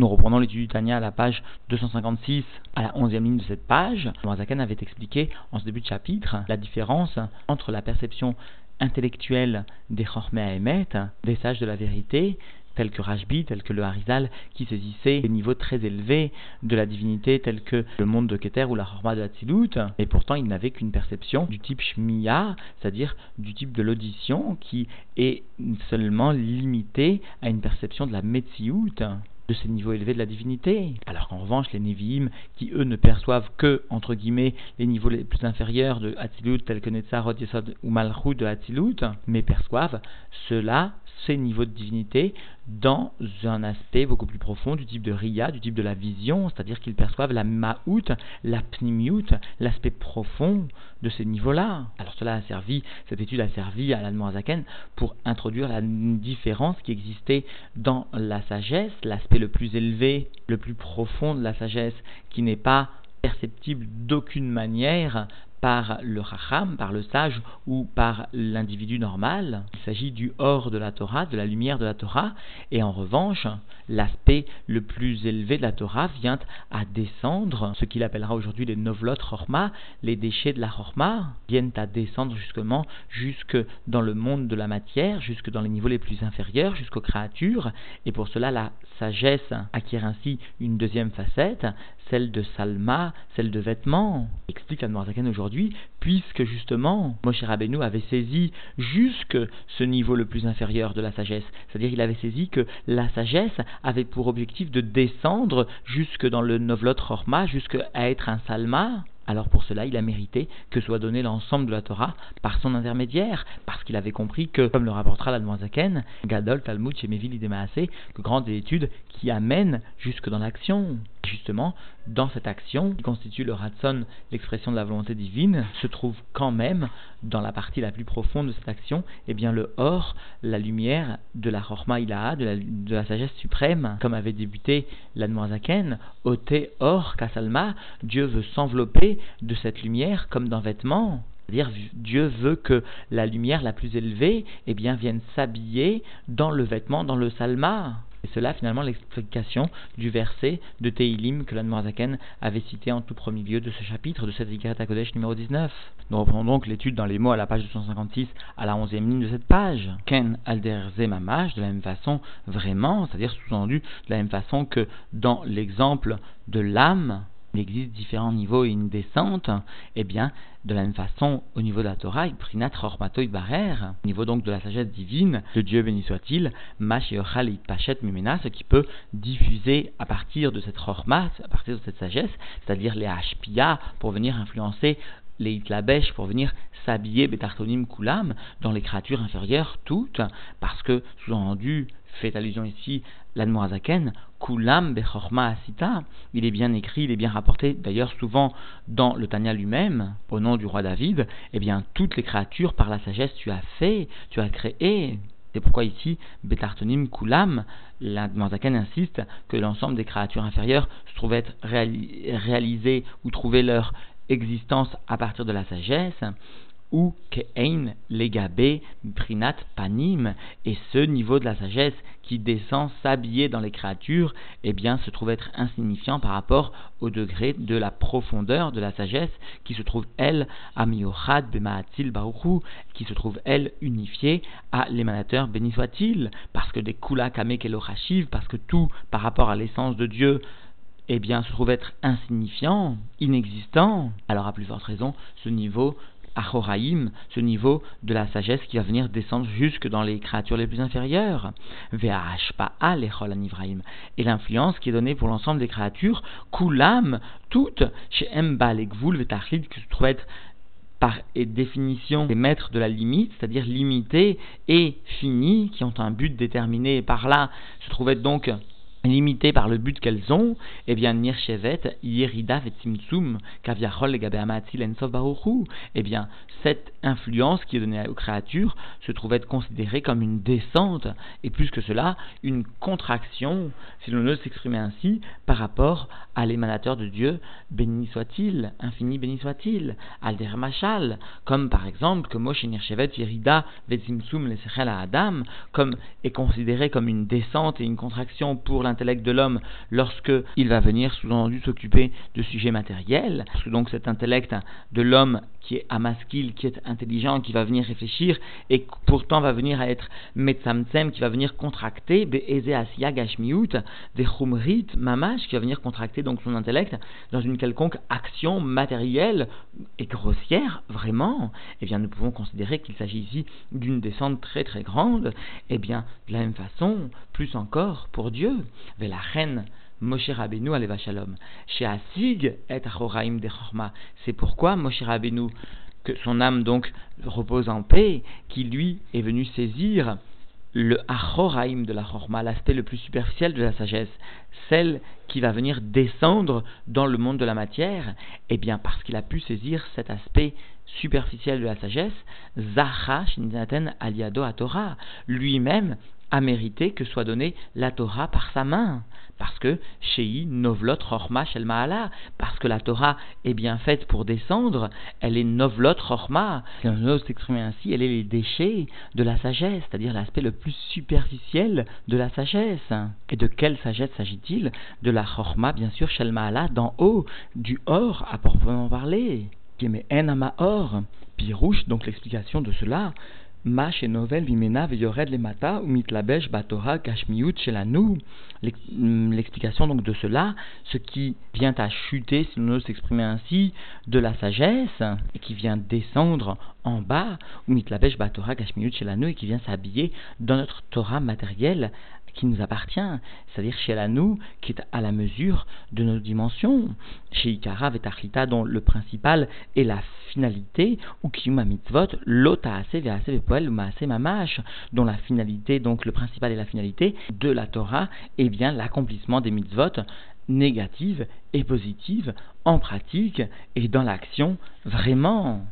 Nous reprenons l'étude du Tania à la page 256, à la 11e ligne de cette page. Zaken avait expliqué en ce début de chapitre la différence entre la perception intellectuelle des Chormé Emet, des sages de la vérité, tels que Rajbi, tels que le Harizal, qui saisissaient des niveaux très élevés de la divinité, tels que le monde de Keter ou la Horma de Hatzilut, et pourtant ils n'avaient qu'une perception du type Shmiya, c'est-à-dire du type de l'audition, qui est seulement limitée à une perception de la Metsiout, de ces niveaux élevés de la divinité. Alors qu'en revanche, les Nevi'im, qui eux ne perçoivent que, entre guillemets, les niveaux les plus inférieurs de Hatzilut, tels que Netzarot, Yesod ou Malchut de Hatzilut, mais perçoivent cela ces niveaux de divinité dans un aspect beaucoup plus profond du type de Riya, du type de la vision, c'est-à-dire qu'ils perçoivent la Ma'out, la Pnimiut, l'aspect profond de ces niveaux-là. Cela a servi, cette étude a servi à l'Admorazaken pour introduire la différence qui existait dans la sagesse, l'aspect le plus élevé, le plus profond de la sagesse, qui n'est pas perceptible d'aucune manière par le racham, par le sage ou par l'individu normal. Il s'agit du hors de la Torah, de la lumière de la Torah, et en revanche, l'aspect le plus élevé de la Torah vient à descendre, ce qu'il appellera aujourd'hui les novlot chorma, les déchets de la chorma, viennent à descendre justement jusque dans le monde de la matière, jusque dans les niveaux les plus inférieurs, jusqu'aux créatures, et pour cela la sagesse acquiert ainsi une deuxième facette, celle de Salma, celle de vêtements. Explique Admorazaken aujourd'hui, puisque justement Moshe Rabbeinu avait saisi jusque ce niveau le plus inférieur de la sagesse. C'est-à-dire il avait saisi que la sagesse avait pour objectif de descendre jusque dans le Novlot Chorma, jusque à être un Salma alors pour cela, il a mérité que soit donné l'ensemble de la Torah par son intermédiaire, parce qu'il avait compris que, comme le rapportera l'Admoisaken, Gadol, Talmud, Shemevil, Idemaase, que grandes études qui amènent jusque dans l'action. Justement, dans cette action, qui constitue le Ratson, l'expression de la volonté divine, se trouve quand même, dans la partie la plus profonde de cette action, eh bien le Or, la lumière de la Chorma Ilaha, de la, la sagesse suprême, comme avait débuté l'Admoisaken, Ote Or Kasalma, Dieu veut s'envelopper de cette lumière comme d'un vêtement. C'est-à-dire Dieu veut que la lumière la plus élevée eh bien, vienne s'habiller dans le vêtement, dans le salma. Et cela, finalement, l'explication du verset de Teilim que l'Anmoazaken avait cité en tout premier lieu de ce chapitre de cette Ikarat Kodesh numéro 19. Nous reprenons donc l'étude dans les mots à la page 256 à la 11e ligne de cette page. Ken alder mamash, de la même façon, vraiment, c'est-à-dire sous-entendu, de la même façon que dans l'exemple de l'âme, il existe différents niveaux et une descente, eh bien, de la même façon, au niveau de la Torah, prinat chormatoid barer, au niveau donc de la sagesse divine, de Dieu béni soit-il, mash pachet mimena, ce qui peut diffuser à partir de cette chormat, à partir de cette sagesse, c'est-à-dire les hashpia, pour venir influencer les itlabesh pour venir s'habiller betartonim kulam dans les créatures inférieures toutes, parce que, sous-entendu, fait allusion ici l'Admorazaken, Kulam Bechorma Asita, il est bien écrit, il est bien rapporté, d'ailleurs souvent dans le Tanya lui-même, au nom du roi David, eh bien toutes les créatures par la sagesse tu as fait, tu as créé. C'est pourquoi ici, Betartonim Kulam, l'Admorazaken insiste que l'ensemble des créatures inférieures se trouvent être réalisées ou trouver leur existence à partir de la sagesse, ou ke'ein legabe prinat panim, et ce niveau de la sagesse qui descend s'habiller dans les créatures, eh bien, se trouve être insignifiant par rapport au degré de la profondeur de la sagesse qui se trouve, elle, à miochad bemaatil baruchu, qui se trouve, elle, unifiée à l'émanateur béni soit-il, parce que des kula kame parce que tout, par rapport à l'essence de Dieu, eh bien, se trouve être insignifiant, inexistant, alors à plus forte raison, ce niveau Ce niveau de la sagesse qui va venir descendre jusque dans les créatures les plus inférieures. Et l'influence qui est donnée pour l'ensemble des créatures, Kulam, toutes, chez les Vetachid, qui se trouve être par définition des maîtres de la limite, c'est-à-dire limité et fini, qui ont un but déterminé, et par là se trouve être donc limitées par le but qu'elles ont, eh bien, Nirchevet, Yerida Vetzimtsum, Kaviachol, Gabeamatil, Ensov Baruchu, eh bien, cette influence qui est donnée aux créatures se trouve être considérée comme une descente, et plus que cela, une contraction, si l'on ose s'exprimer ainsi, par rapport à l'émanateur de Dieu, béni soit-il, infini béni soit-il, Alder Machal, comme par exemple que Moshe Nirchevet, Yerida Vetzimtsum, Lesechel à Adam, comme est considéré comme une descente et une contraction pour la l'intellect de l'homme lorsque il va venir sous-entendu s'occuper de sujets matériels. Parce que donc cet intellect de l'homme qui est amaskil, qui est intelligent, qui va venir réfléchir et pourtant va venir à être metzamtzem, qui va venir contracter, be'eze asiya gashmiut, des chumrit mamash, qui va venir contracter donc son intellect dans une quelconque action matérielle et grossière, vraiment, eh bien nous pouvons considérer qu'il s'agit ici d'une descente très très grande, eh bien de la même façon, plus encore pour Dieu, la reine Moshe Rabbeinu aleva shalom. Chez Asig et Achoraim de. C'est pourquoi Moshe Rabbeinu, que son âme donc repose en paix, qui lui est venu saisir le Achoraim de la Chorma, l'aspect le plus superficiel de la sagesse, celle qui va venir descendre dans le monde de la matière, eh bien parce qu'il a pu saisir cet aspect superficiel de la sagesse, Zacha Shinzaten Aliado à Torah, lui-même a mérité que soit donnée la Torah par sa main. Parce que Shei Novlot Chorma Shel Maala, parce que la Torah est bien faite pour descendre, elle est Novlot Chorma. Si on ose s'exprimer ainsi, elle est les déchets de la sagesse, c'est-à-dire l'aspect le plus superficiel de la sagesse. Et de quelle sagesse s'agit-il? De la Chorma, bien sûr, Shel Maala, d'en haut, du or à proprement parler. Mais En Or, Pirouche, donc l'explication de cela, Mash et Novel Vimena Veyored le Mata Umitlabesh Batora Kashmiut Shelanu. L'explication donc de cela, ce qui vient à chuter, si l'on ose s'exprimer ainsi, de la sagesse, et qui vient descendre en bas, Umitlabesh Batora Kashmiut Shelanu, et qui vient s'habiller dans notre Torah matérielle, qui nous appartient, c'est-à-dire chez nous, qui est à la mesure de nos dimensions. Chez Ikara dont le principal est la finalité, ou Kiyuma Mitzvot, l'Otaase Vease Vepoel Maase Mamash, dont la finalité, donc le principal est la finalité de la Torah, et bien l'accomplissement des mitzvot négatives et positives en pratique et dans l'action vraiment.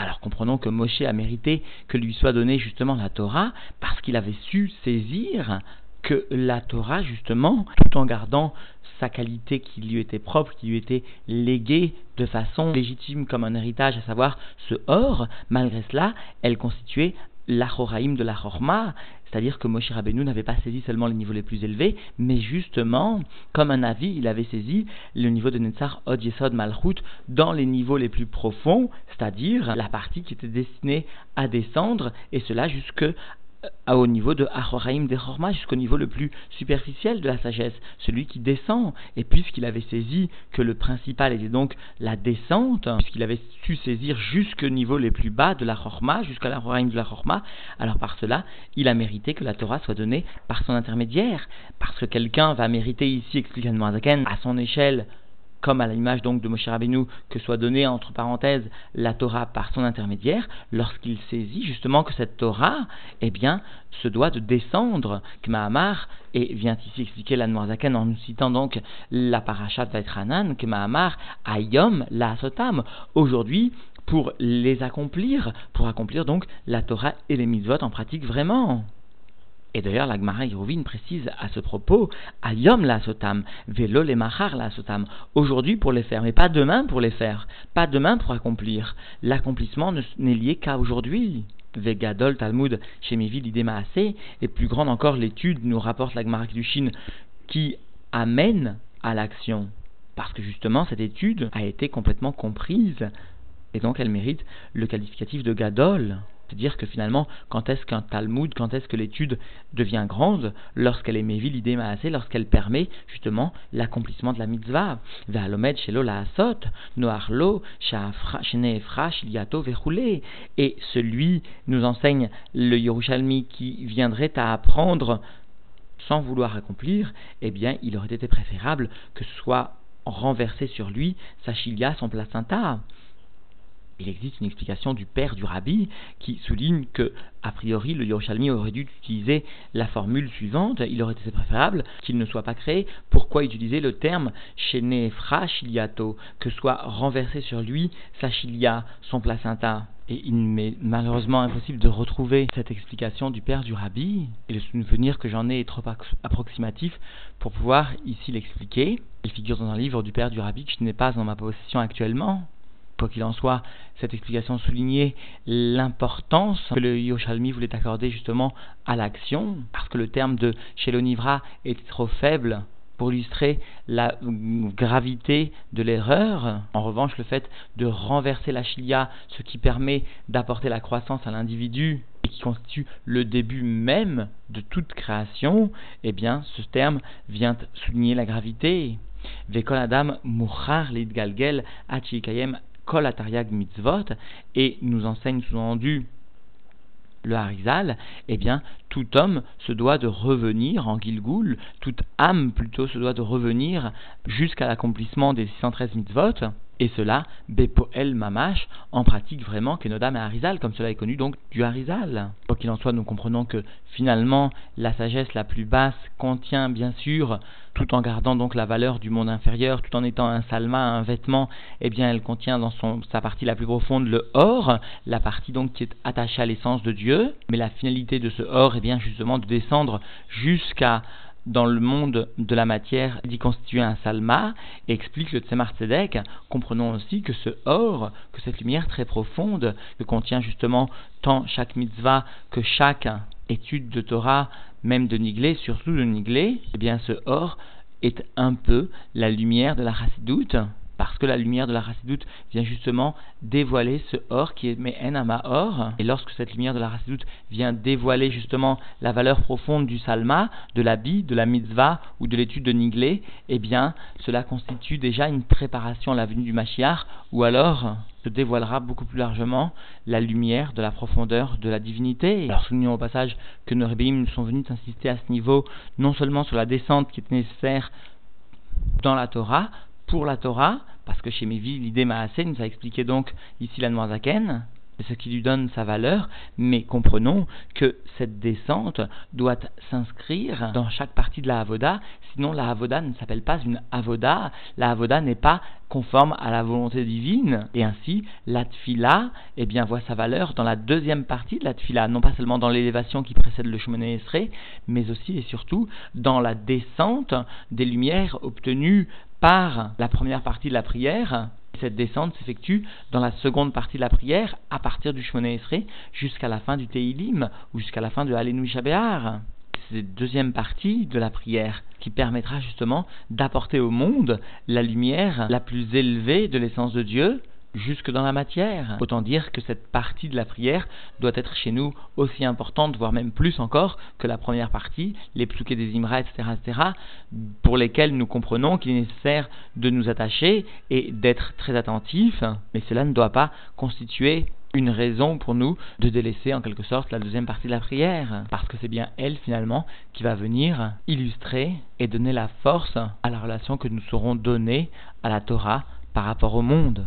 Alors comprenons que Moshe a mérité que lui soit donnée justement la Torah parce qu'il avait su saisir que la Torah, justement, tout en gardant sa qualité qui lui était propre, qui lui était léguée de façon légitime comme un héritage, à savoir ce or, malgré cela, elle constituait l'achoraïm de la chorma, c'est-à-dire que Moshe Rabbeinu n'avait pas saisi seulement les niveaux les plus élevés, mais justement, comme un avis, il avait saisi le niveau de Netzar Od Yesod Malchut dans les niveaux les plus profonds, c'est-à-dire la partie qui était destinée à descendre, et cela jusque au niveau de Achoraim de Chorma, jusqu'au niveau le plus superficiel de la sagesse, celui qui descend. Et puisqu'il avait saisi que le principal était donc la descente, puisqu'il avait su saisir jusqu'au niveau les plus bas de la Chorma, jusqu'à l'Achoraim de la Chorma, alors par cela, il a mérité que la Torah soit donnée par son intermédiaire. Parce que quelqu'un va mériter ici, explique à son échelle, comme à l'image donc de Moshe Rabbeinu, que soit donnée entre parenthèses la Torah par son intermédiaire, lorsqu'il saisit justement que cette Torah, eh bien, se doit de descendre, que Mahamar, et vient ici expliquer la Noirzaken en nous citant donc la parashat Vaitranan, que Mahamar, Ayom, la Sotam, aujourd'hui, pour les accomplir, pour accomplir donc la Torah et les mitzvot en pratique vraiment. Et d'ailleurs, la Gemara précise à ce propos, Ayom la sotam, velo le machar la sotam. Aujourd'hui pour les faire, mais pas demain pour les faire, pas demain pour accomplir. L'accomplissement n'est lié qu'à aujourd'hui. Vegadol Talmud chez l'idée assez, et plus grande encore l'étude, nous rapporte la Gemara Chine, qui amène à l'action. Parce que justement, cette étude a été complètement comprise, et donc elle mérite le qualificatif de Gadol. C'est-à-dire que finalement, quand est-ce qu'un Talmud, quand est-ce que l'étude devient grande Lorsqu'elle est mévi l'idée maasé, lorsqu'elle permet justement l'accomplissement de la mitzvah. Shelo noarlo, shiliato. Et celui, nous enseigne le Yerushalmi, qui viendrait à apprendre sans vouloir accomplir, eh bien, il aurait été préférable que soit renversé sur lui sa chilia, son placenta il existe une explication du père du rabbi qui souligne que, a priori, le Yerushalmi aurait dû utiliser la formule suivante il aurait été préférable qu'il ne soit pas créé. Pourquoi utiliser le terme Shenefra Shiliato, que soit renversé sur lui sa chilia, son placenta? Et il m'est malheureusement impossible de retrouver cette explication du père du rabbi, et le souvenir que j'en ai est trop approximatif pour pouvoir ici l'expliquer. Il figure dans un livre du père du rabbi que je n'ai pas dans ma possession actuellement. Quoi qu'il en soit, cette explication soulignait l'importance que le Yoshalmi voulait accorder justement à l'action, parce que le terme de Shelonivra était trop faible pour illustrer la gravité de l'erreur. En revanche, le fait de renverser la chilia, ce qui permet d'apporter la croissance à l'individu et qui constitue le début même de toute création, eh bien, ce terme vient souligner la gravité. Vekol Adam Lidgalgel Achikayem Mitzvot et nous enseigne sous-entendu le Harizal, eh bien, tout homme se doit de revenir en Gilgoul, toute âme plutôt se doit de revenir jusqu'à l'accomplissement des 613 mitzvot, et cela, Bepoel Mamash, en pratique vraiment Kenodam et Harizal, comme cela est connu donc du Harizal. Qu'il en soit, nous comprenons que finalement, la sagesse la plus basse contient bien sûr, tout en gardant donc la valeur du monde inférieur, tout en étant un salma, un vêtement, eh bien elle contient dans sa partie la plus profonde le or, la partie donc qui est attachée à l'essence de Dieu, mais la finalité de ce or est bien justement de descendre jusqu'à dans le monde de la matière d'y constituer un salma, explique le Tzemar Tzedek, comprenons aussi que ce or, que cette lumière très profonde, que contient justement tant chaque mitzvah que chaque étude de Torah, même de Niglé, surtout de Niglé, eh bien ce or est un peu la lumière de la chassidoute, parce que la lumière de la Rassidoute vient justement dévoiler ce or qui est Me'en or. Et lorsque cette lumière de la Rassidoute vient dévoiler justement la valeur profonde du Salma, de l'habit, de la mitzvah ou de l'étude de Niglé, eh bien, cela constitue déjà une préparation à la venue du Mashiach, ou alors se dévoilera beaucoup plus largement la lumière de la profondeur de la divinité. Alors soulignons au passage que nos rébéim sont venus insister à ce niveau, non seulement sur la descente qui est nécessaire dans la Torah, pour la Torah, parce que chez Mévi, l'idée Maasé nous a expliqué donc ici la Noirzaken, ce qui lui donne sa valeur, mais comprenons que cette descente doit s'inscrire dans chaque partie de la Avoda, sinon la Avoda ne s'appelle pas une Avoda, la Avoda n'est pas conforme à la volonté divine, et ainsi la Tfila eh bien, voit sa valeur dans la deuxième partie de la Tfila, non pas seulement dans l'élévation qui précède le Shemone Esrei, mais aussi et surtout dans la descente des lumières obtenues par la première partie de la prière, cette descente s'effectue dans la seconde partie de la prière, à partir du Shemone Esrei jusqu'à la fin du Teilim, ou jusqu'à la fin de Alenu Shabéar. C'est la deuxième partie de la prière qui permettra justement d'apporter au monde la lumière la plus élevée de l'essence de Dieu, jusque dans la matière. Autant dire que cette partie de la prière doit être chez nous aussi importante, voire même plus encore que la première partie, les psuké des imra, etc., etc., pour lesquels nous comprenons qu'il est nécessaire de nous attacher et d'être très attentifs, mais cela ne doit pas constituer une raison pour nous de délaisser en quelque sorte la deuxième partie de la prière, parce que c'est bien elle finalement qui va venir illustrer et donner la force à la relation que nous saurons donner à la Torah par rapport au monde.